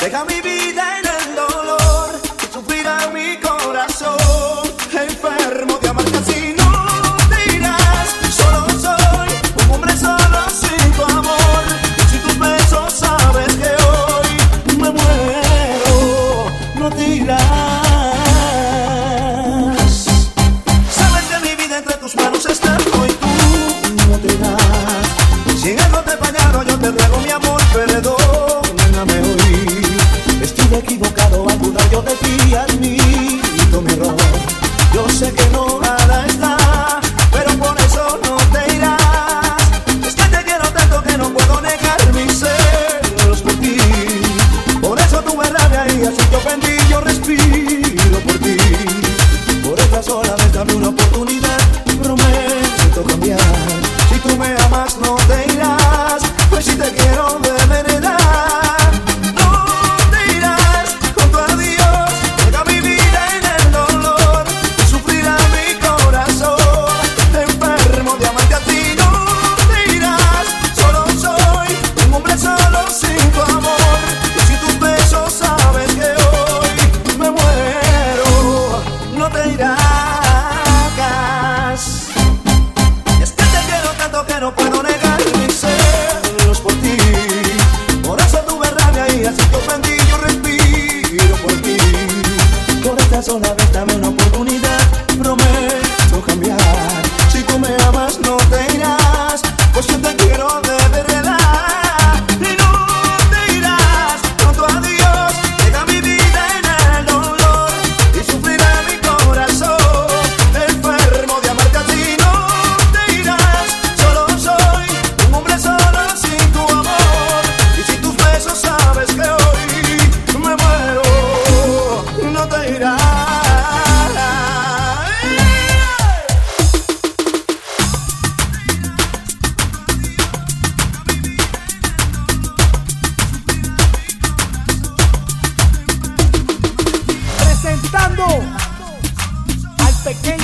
They got me vivir. días y yo bendigo. pero puedo negar mi celos por ti. Por eso tuve rabia y así te ofendí, yo respiro por ti. Por esta sola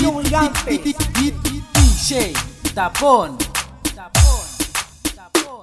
Mario Gigante. DJ Tapón. Tapón. Tapón.